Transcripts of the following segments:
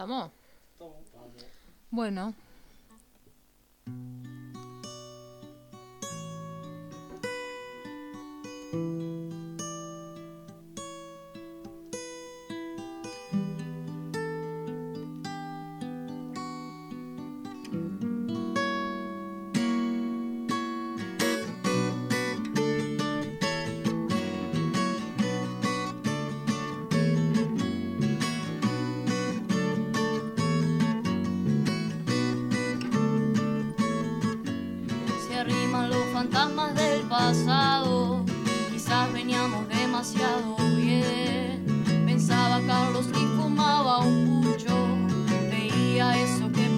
¿Estamos? Bueno.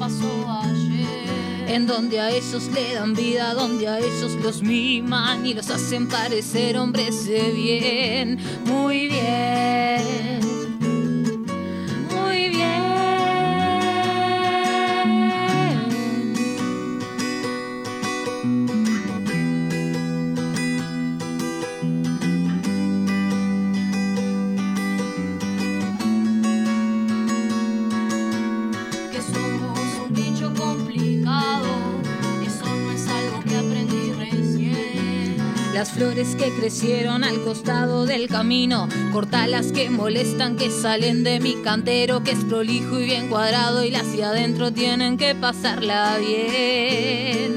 Pasó ayer. En donde a ellos le dan vida, donde a ellos los miman y los hacen parecer hombres de bien. Muy bien. Que crecieron al costado del camino, cortalas que molestan, que salen de mi cantero, que es prolijo y bien cuadrado y las de adentro tienen que pasarla bien.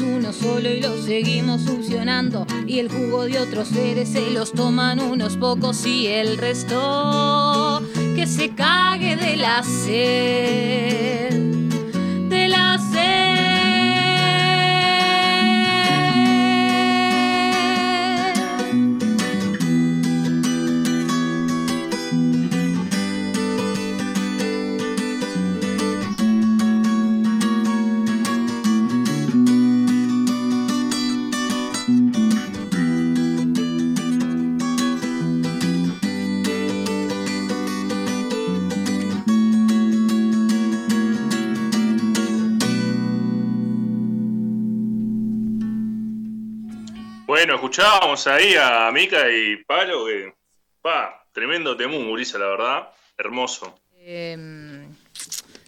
Uno solo y lo seguimos succionando. Y el jugo de otros seres se los toman unos pocos y el resto que se cague de la sed. Escuchábamos ahí a Mica y Palo, que, pa, tremendo temú, Gurisa, la verdad. Hermoso. Em,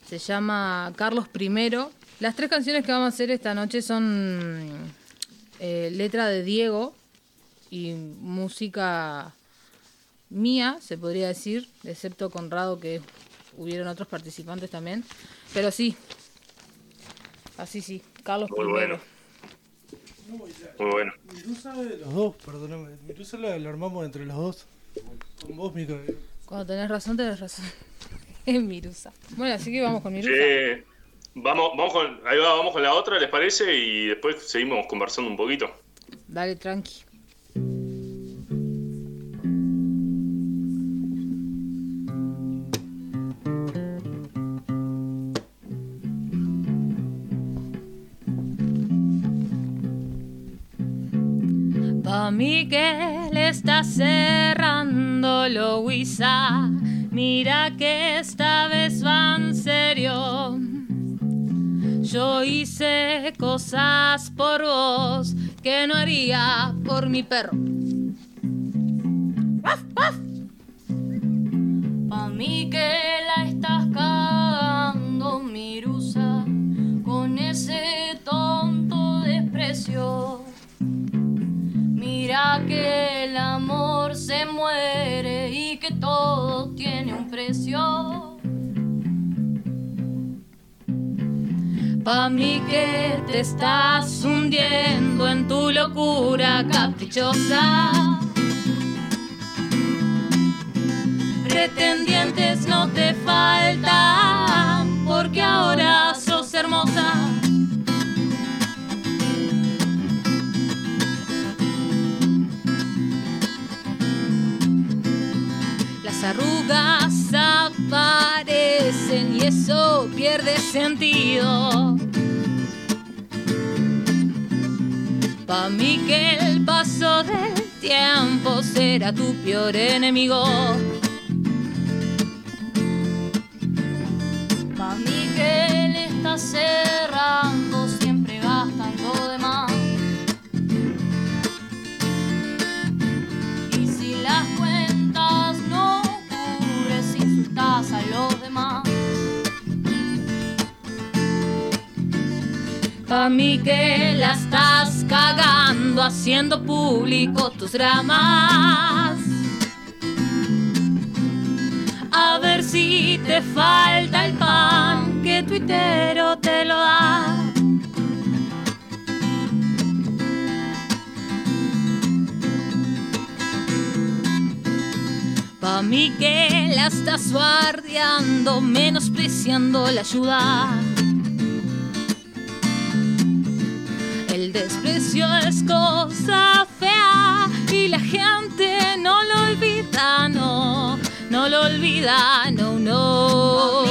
se llama Carlos I. Las tres canciones que vamos a hacer esta noche son eh, letra de Diego y música mía, se podría decir, excepto Conrado, que hubieron otros participantes también. Pero sí, así sí, Carlos Muy I. bueno. Muy bueno. Mirusa de los dos, perdóname. Mirusa la, la armamos entre los dos. Con vos, Mica. Cuando tenés razón, tenés razón. Es Mirusa. Bueno, así que vamos con Mirusa. Vamos, vamos con, ahí va, vamos con la otra, ¿les parece? Y después seguimos conversando un poquito. Dale, tranqui. Miguel está cerrando lo. Mira que esta vez van serio. Yo hice cosas por vos que no haría por mi perro. Pa' mí que tiene un precio. Pa' mí que te estás hundiendo en tu locura caprichosa. Pretendientes no te faltan, porque ahora sos hermosa. Arrugas aparecen y eso pierde sentido. Pa' mí que el paso del tiempo será tu peor enemigo. Pa' mí que él está Pa' mí que la estás cagando haciendo público tus dramas. A ver si te falta el pan que tuitero te lo da. Pa' mí que la estás guardiando, menospreciando la ayuda. El desprecio es cosa fea y la gente no lo olvida, no, no lo olvida, no, no.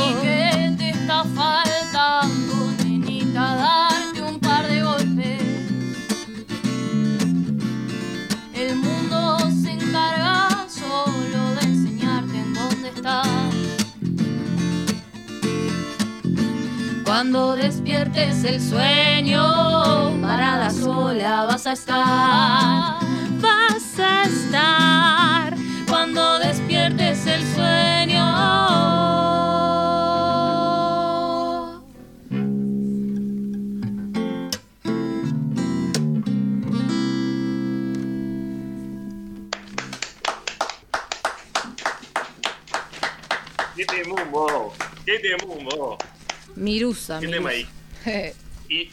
Cuando despiertes el sueño, parada sola vas a estar, vas a estar. Cuando despiertes el sueño. ¿Qué temumbo? ¿Qué temumbo? Mirusa, ¿Qué tema ahí? Y.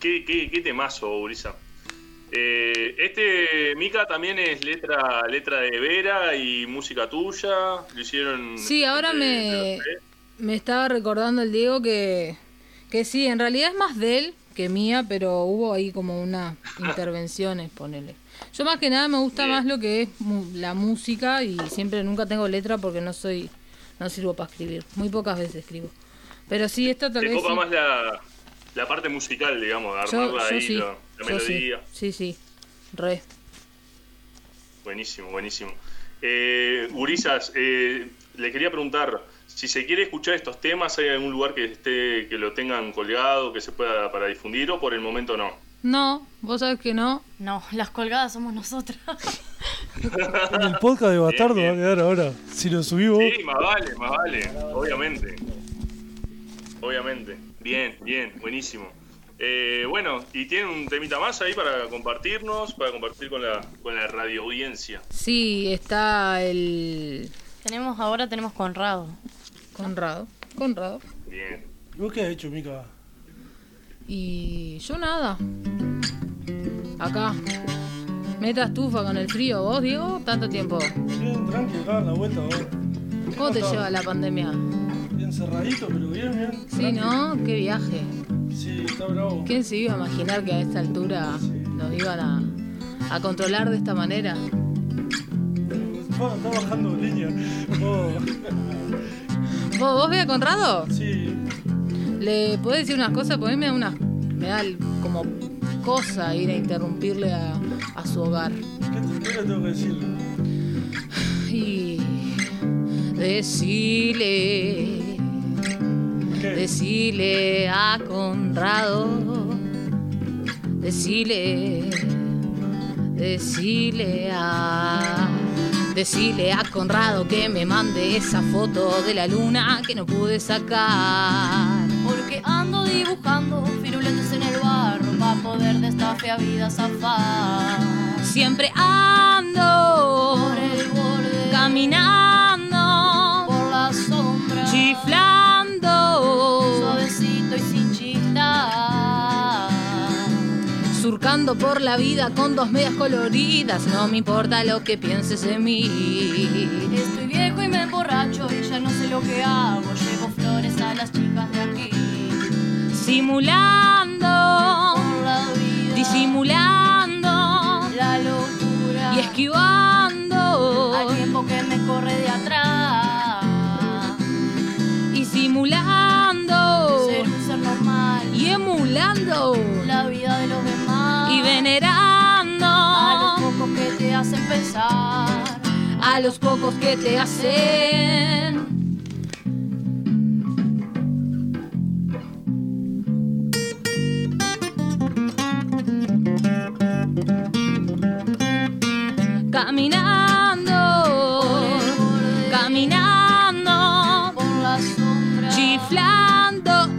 ¿Qué, qué, qué temazo, Urisa? Eh, este, Mika, también es letra, letra de Vera y música tuya. Lo hicieron. Sí, ahora entre- me, me estaba recordando el Diego que, que sí, en realidad es más de él que mía, pero hubo ahí como unas intervenciones, ponele. Yo más que nada me gusta Bien. más lo que es la música y siempre nunca tengo letra porque no soy, no sirvo para escribir. Muy pocas veces escribo. Pero sí, esta tal Te vez copa sí. más la, la parte musical, digamos, Yo, armarla yo ahí, sí, la, la yo sí, melodía. sí, sí, re. Buenísimo, buenísimo. Eh, Gurisas, eh, le quería preguntar, si se quiere escuchar estos temas, ¿hay algún lugar que esté que lo tengan colgado, que se pueda para difundir o por el momento no? No, vos sabés que no. No, las colgadas somos nosotras. En el podcast de Bastardo bien. va a quedar ahora. Si lo subí vos. Sí, más vale, más vale, obviamente. Obviamente. Bien, bien, buenísimo. Eh, bueno, ¿y tienen un temita más ahí para compartirnos, para compartir con la, con la radio audiencia? Sí, está el tenemos ahora tenemos Conrado. Conrado. Conrado. Bien. ¿Y ¿Vos qué has hecho, Mica? Y yo nada. Acá. Meta estufa con el frío. ¿Vos, Diego? ¿Tanto tiempo? Bien, tranqui, acá en la vuelta, vos. ¿Cómo te lleva la pandemia? Bien cerradito, pero bien, bien. Sí. ¿no? Qué viaje. Sí, está bravo. ¿Quién se iba a imaginar que a esta altura nos iban a, a controlar de esta manera? Bueno, está bajando línea. Oh, ¿Vos, vos ve a Conrado? sí. ¿Le podés decir unas cosas? Porque a mí me da, una, me da como cosa ir a interrumpirle a, a su hogar. ¿Qué, le tengo que decir? Y decirle, ¿Qué? decirle a Conrado, decirle, decirle a, decirle a Conrado que me mande esa foto de la luna que no pude sacar. Porque ando dibujando firuletes en el barro para poder de esta fea vida zafar. Siempre ando Por el borde, caminando, por la sombra, chiflando. Por la vida con dos medias coloridas, no me importa lo que pienses de mí. Estoy viejo y me emborracho y ya no sé lo que hago. Llevo flores a las chicas de aquí. Simulando, la vida, disimulando la locura y esquivando. A los pocos que te hacen. Caminando, caminando, chiflando,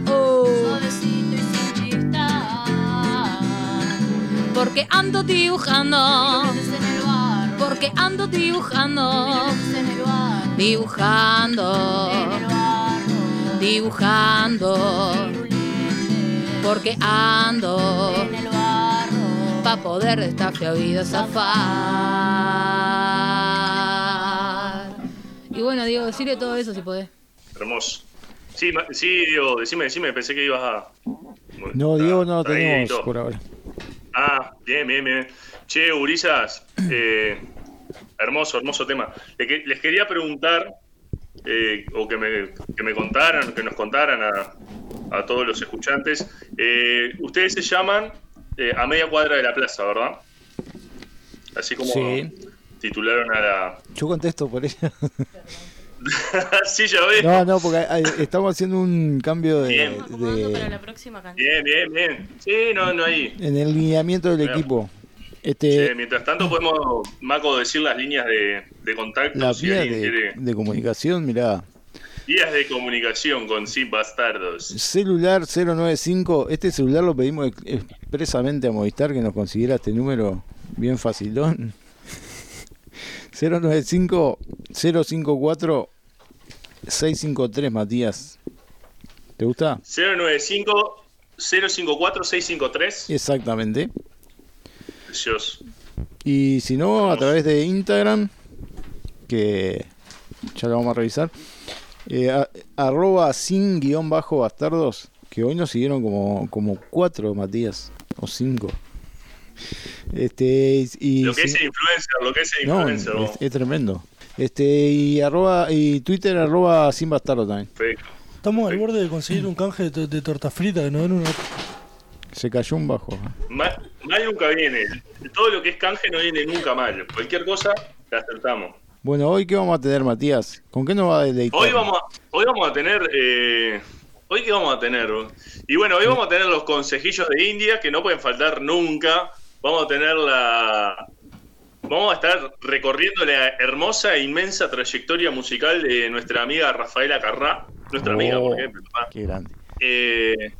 porque ando dibujando, porque ando dibujando, en el dibujando, en el barro, dibujando, porque ando en el barro. pa poder de esta fea vida zafar. Y bueno, Diego, decirle todo eso si podés. Hermoso. Sí, sí, Diego, decime, decime, pensé que ibas a. No, Está- Diego no lo tenemos por ahora. Ah, bien, bien, bien. Che, Urizas, eh, hermoso, hermoso tema. Les quería preguntar, eh, o que me, que me contaran, que nos contaran a, a todos los escuchantes, eh, ustedes se llaman eh, A Media Cuadra de la Plaza, ¿verdad? Así como Sí. titularon a la... Yo contesto por ella. sí, ya ves. No, no, porque hay- estamos haciendo un cambio de, Bien. Para la de- próxima canción. Bien, bien, bien. Sí, no, no hay. en el lineamiento del Bien. equipo. Este, mientras tanto podemos, Maco, decir las líneas de, de contacto. la si vía alguien de, quiere. de comunicación, mirá, Vías de comunicación con Sin Bastardos. celular 095, este celular lo pedimos ex- expresamente a Movistar que nos consiguiera este número bien facilón. 095 054 653, Matías. ¿Te gusta? 095 054 653. Exactamente. Precioso. Y si no, a través de Instagram, que ya lo vamos a revisar, eh, a- arroba sin guion bajo bastardos, que hoy nos siguieron como, como cuatro, Matías, o cinco. Este, y, Lo que es influencer, lo que es no, influencer. vos. es, es tremendo. Este, y arroba, y Twitter arroba sin bastardo también. Perfecto. Estamos al borde de conseguir un canje de, de torta frita que nos den una. Se cayó un bajo. Mal, mal nunca viene. Todo lo que es canje no viene nunca mal. Cualquier cosa la acertamos. Bueno, hoy qué vamos a tener, Matías? ¿Con qué nos va a deleitar? Hoy vamos a, hoy vamos a tener. eh, hoy qué vamos a tener. Y bueno, hoy vamos a tener los consejillos de India que no pueden faltar nunca. Vamos a tener la. Vamos a estar recorriendo la hermosa e inmensa trayectoria musical de nuestra amiga Rafaela Carrá. Nuestra amiga, Oh, por ejemplo. ¿verdad? Qué grande. Eh,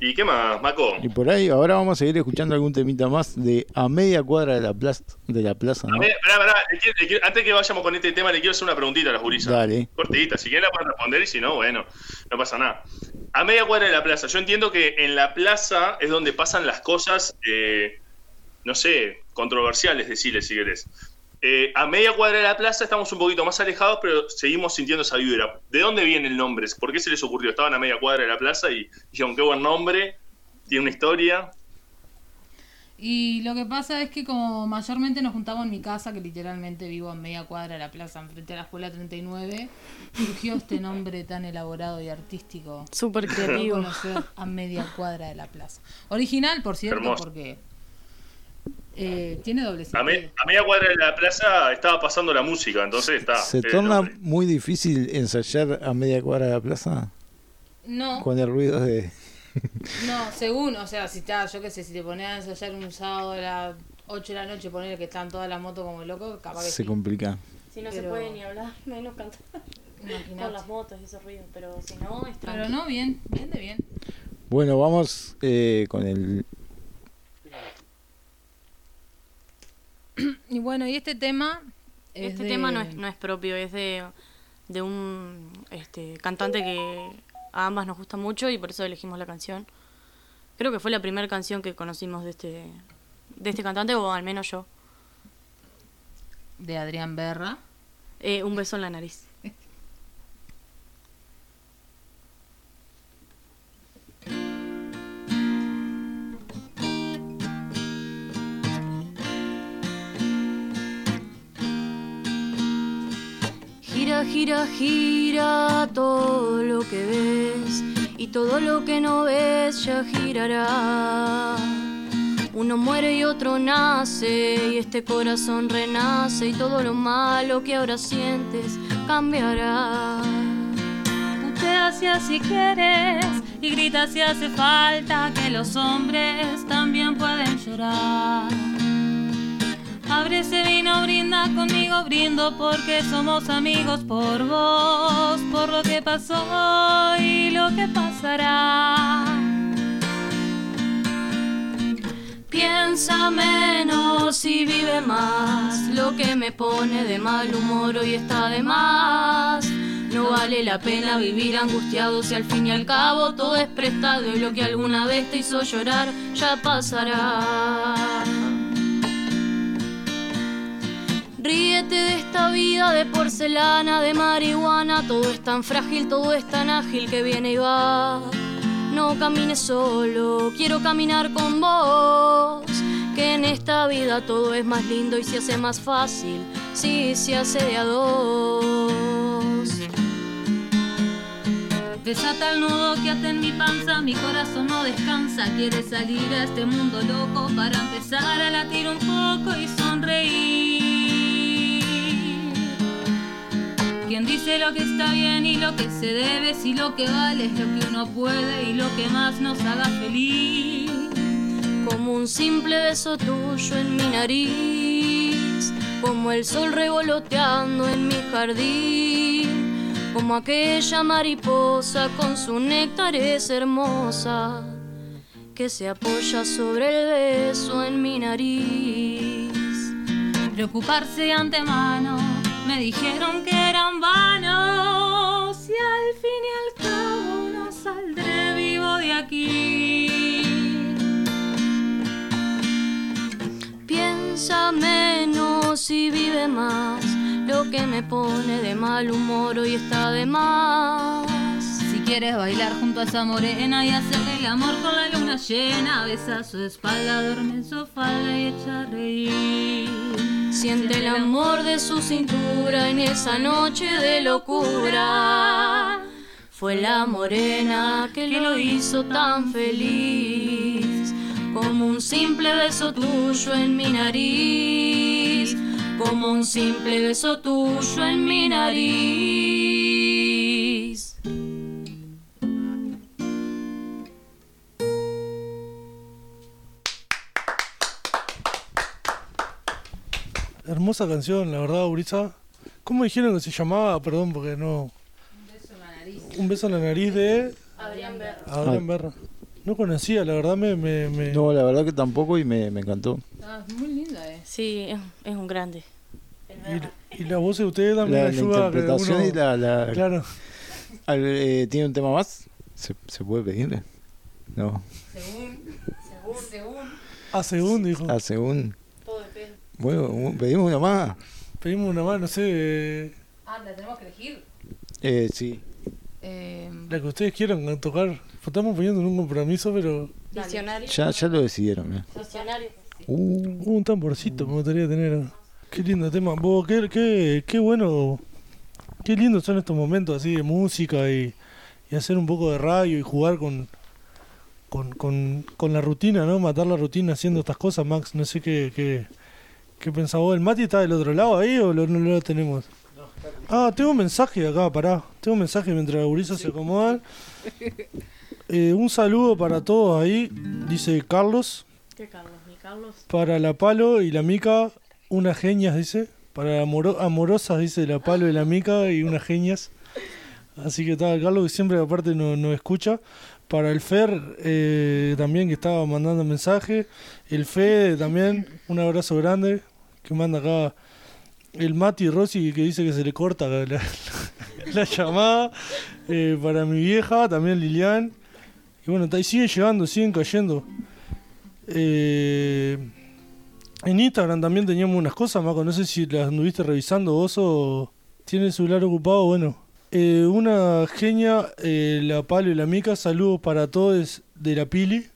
¿Y qué más, Maco? Y por ahí, ahora vamos a seguir escuchando algún temita más de a media cuadra de la plaza, de la plaza, ¿no? pará, pará, le quiero- le quiero- antes que vayamos con este tema, le quiero hacer una preguntita a las gurisas. Dale. Cortita, si quieren la pueden responder y si no, bueno, no pasa nada. A media cuadra de la plaza, yo entiendo que en la plaza es donde pasan las cosas, eh, no sé, controversiales, decirle si querés. Eh, a media cuadra de la plaza estamos un poquito más alejados, pero seguimos sintiendo esa vibra. ¿De dónde viene el nombre? ¿Por qué se les ocurrió? Estaban a media cuadra de la plaza y dijeron, qué buen nombre, tiene una historia. Y lo que pasa es que como mayormente nos juntamos en mi casa, que literalmente vivo a media cuadra de la plaza, enfrente a la escuela 39, surgió este nombre tan elaborado y artístico. Súper creativo. a media cuadra de la plaza. Original, por cierto, Hermoso. porque eh, tiene doble A, sentido. me- a media cuadra de la plaza estaba pasando la música, entonces está. ¿Se el torna muy difícil ensayar a media cuadra de la plaza No, con el ruido de... no, según, o sea, si está, yo qué sé, si te pones a ensayar un sábado a las 8 de la noche, poner que están todas las motos como locos, capaz que Se sí. complica. Si no se puede ni hablar, menos cantar. Imaginate. Con las motos y esos ruidos, pero si no, es Pero no, bien, bien de bien. Bueno, vamos eh, con el... Y bueno, y este tema... es Este de- tema no es, no es propio, es de, de un este, cantante que a ambas nos gusta mucho y por eso elegimos la canción. Creo que fue la primera canción que conocimos de este, de este cantante, o al menos yo. de Adrián Berra. Eh, un beso en la nariz. Gira, todo lo que ves y todo lo que no ves ya girará. Uno muere y otro nace, y este corazón renace, y todo lo malo que ahora sientes cambiará. Putea si quieres y grita si hace falta que los hombres también pueden llorar. Abre ese vino, brinda conmigo, brindo porque somos amigos por vos, por lo que pasó y lo que pasará. Piensa menos y vive más. Lo que me pone de mal humor hoy está de más. No vale la pena vivir angustiado si al fin y al cabo todo es prestado y lo que alguna vez te hizo llorar ya pasará. Ríete de esta vida de porcelana, de marihuana, todo es tan frágil, todo es tan ágil que viene y va. No camines solo, quiero caminar con vos. Que en esta vida todo es más lindo y se hace más fácil si se hace de a dos. Desata el nudo que ata en mi panza, mi corazón no descansa. Quiere salir a este mundo loco para empezar a latir un poco y sonreír. Quien dice lo que está bien y lo que se debe, si lo que vale es lo que uno puede y lo que más nos haga feliz. Como un simple beso tuyo en mi nariz, como el sol revoloteando en mi jardín, como aquella mariposa con su néctar es hermosa, que se apoya sobre el beso en mi nariz. Preocuparse de antemano, me dijeron que eran vanos y al fin y al cabo no saldré vivo de aquí. Piensa menos y vive más. Lo que me pone de mal humor hoy está de más. Si quieres bailar junto a esa morena y hacerle el amor con la luna llena, besa su espalda, duerme en su falda y echa a reír. Siente el amor de su cintura en esa noche de locura. Fue la morena que lo hizo tan feliz. Como un simple beso tuyo en mi nariz. Como un simple beso tuyo en mi nariz. Hermosa canción, la verdad, Urisa. ¿Cómo dijeron que se llamaba? Perdón, porque no. Un beso en la nariz de Adrián Berra. Adrián Berra. No conocía, la verdad me. me, me- No, la verdad que tampoco y me, me encantó. Ah, es muy linda, eh. Sí, es, es un grande. Y, y la voz de ustedes también La, la ayuda a que interpretación uno- y la... la- Claro. Al- eh, ¿Tiene un tema más? ¿Se, se puede pedirle? No. A segundo, dijo. Ah, según... Bueno, pedimos una más. Pedimos una más, no sé. Ah, la tenemos que elegir. Eh, sí. Eh, la que ustedes quieran tocar. Estamos poniendo en un compromiso, pero. Diccionario. Ya, ya lo decidieron. eh. Diccionario. Uh, Un tamborcito me gustaría tener. Qué lindo tema. Vos, qué, qué, qué bueno. Qué lindos son estos momentos así de música y, y hacer un poco de radio y jugar con, con, con, con la rutina, ¿no? Matar la rutina haciendo estas cosas, Max. No sé qué, qué, qué pensás vos. ¿El Mati está del otro lado ahí o lo- no lo tenemos? Ah, tengo un mensaje acá, pará. Tengo un mensaje mientras la gurisa se acomodan. Eh, un saludo para todos ahí, dice Carlos. ¿Qué Carlos? ¿Mi Carlos? Para la Palo y la Mica, unas genias, dice. Para amoro- amorosas, dice la Palo y la Mica y unas genias. Así que está Carlos, que siempre aparte nos no escucha. Para el Fer, eh, también que estaba mandando mensaje. El Fede también, un abrazo grande. Que manda acá el Mati Rossi, que dice que se le corta la, la- la llamada. Eh, para mi vieja, también Lilian. Y bueno, y siguen llegando, siguen cayendo. Eh, en Instagram también teníamos unas cosas, Maco. No sé si las anduviste revisando vos o tiene el celular ocupado. Bueno, Eh, una genia, eh, la Palo y la Mica. Saludos para todos de la Pili.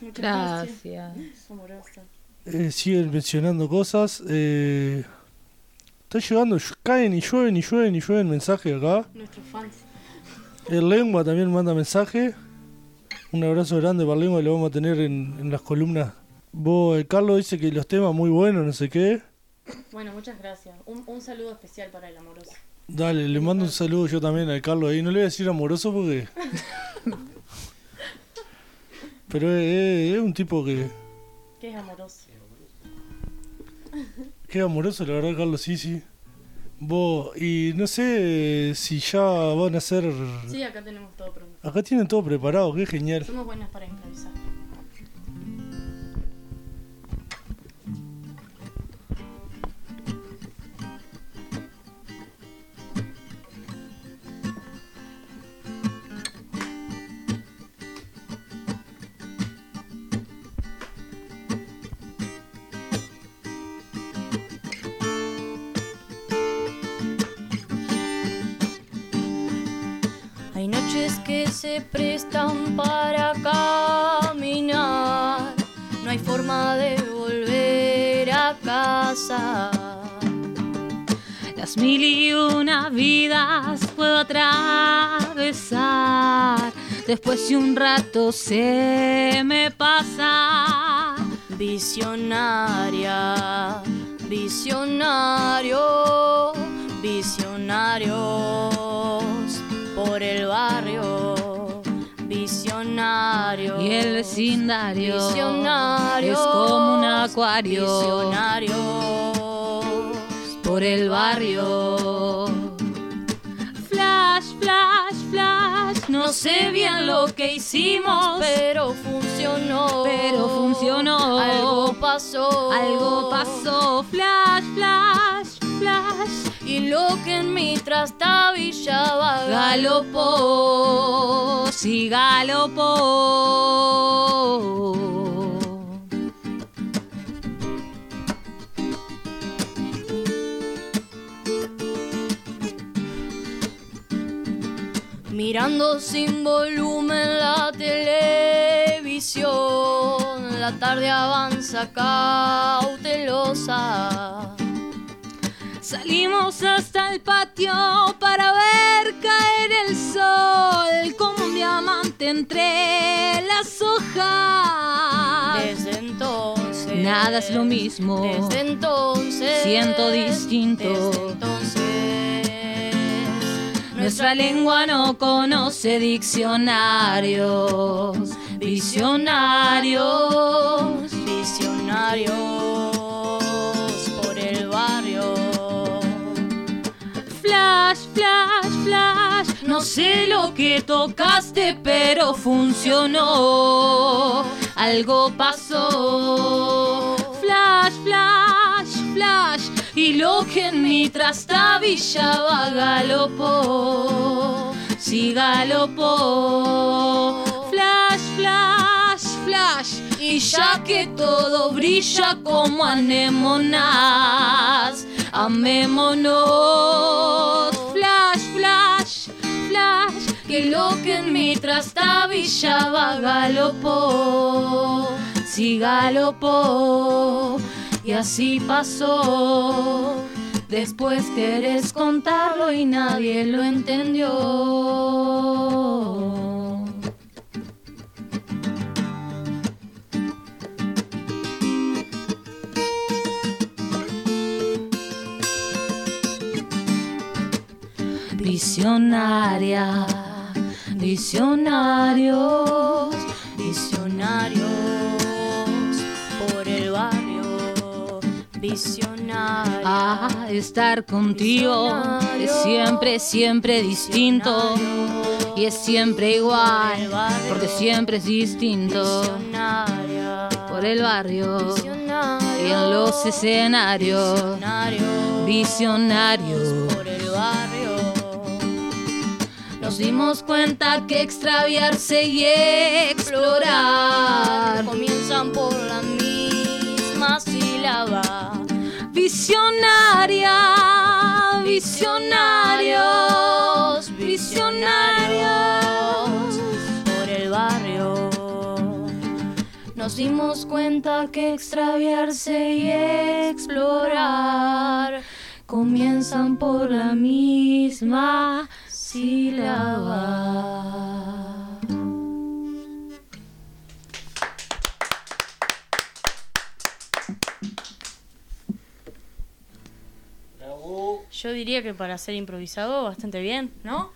gracias. Amorosa. Eh, siguen mencionando cosas. Está llegando, caen y llueven y llueven y llueven mensajes acá. Nuestros fans. El Lengua también manda mensaje. Un abrazo grande para el Lengua, lo vamos a tener en, en las columnas Vos, el Carlos dice que los temas muy buenos, no sé qué. Bueno, muchas gracias. Un, un saludo especial para el amoroso. Dale, le mando un saludo yo también al Carlos ahí. No le voy a decir amoroso porque. Pero es, un tipo que. ¿Qué es amoroso? Que es amoroso, la verdad, Carlos, sí, sí. Vos, y no sé si ya van a hacer. Sí, acá tenemos todo pronto. Acá tienen todo preparado, qué genial. Somos buenas para improvisar. Se prestan para caminar. No hay forma de volver a casa. Las mil y una vidas puedo atravesar. Después de un rato se me pasa. Visionaria, visionario, visionarios por el barrio. Visionario. Y el vecindario Visionario. es como un acuario Visionarios por el barrio. Flash, flash, flash. No sé bien lo que hicimos, Pero funcionó. Pero funcionó. Algo pasó. algo pasó. Flash, flash, flash. Y lo que en mi trastabillaba Galopó, sí galopó. Mirando sin volumen la televisión, la tarde avanza cautelosa. Salimos hasta el patio para ver caer el sol como un diamante entre las hojas. Desde entonces. Nada es lo mismo. Desde entonces. Siento distinto. Desde entonces. Nuestra lengua no conoce diccionarios, visionarios. Visionarios Flash, flash, flash. No sé lo que tocaste, pero funcionó. Algo pasó. Flash, flash, flash. Y lo que en mi trastabillaba galopó. Sí, galopó. Flash, flash, flash. Y ya que todo brilla como anémonas, amémonos. Que en mi trastabillaba galopó. Sí, galopó. Y así pasó. Después querés contarlo y nadie lo entendió. Visionaria, visionarios, Visionarios por el barrio. Visionarios. Ah, estar contigo es siempre, siempre distinto. Y es siempre igual, porque siempre es distinto. Por el barrio y en los escenarios. Visionarios. Nos dimos cuenta que extraviarse y explorar. comienzan por la misma sílaba. Visionaria, visionarios, visionarios. por el barrio. Nos dimos cuenta que extraviarse y explorar Comienzan por la misma yo diría que para ser improvisado bastante bien, ¿no?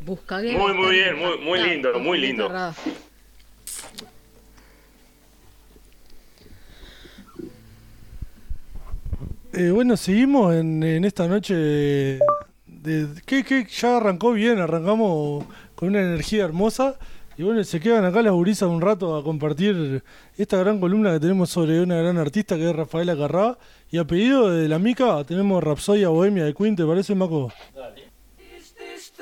Busca muy, muy bien, muy, muy lindo, muy lindo. Eh, bueno, seguimos en, en esta noche que, que ya arrancó bien, arrancamos con una energía hermosa y bueno, se quedan acá las gurisas un rato a compartir esta gran columna que tenemos sobre una gran artista que es Rafaela Carrá y a pedido de la Mica tenemos Rapsodia Bohemia de Queen, ¿te parece Maco? Life? Is this?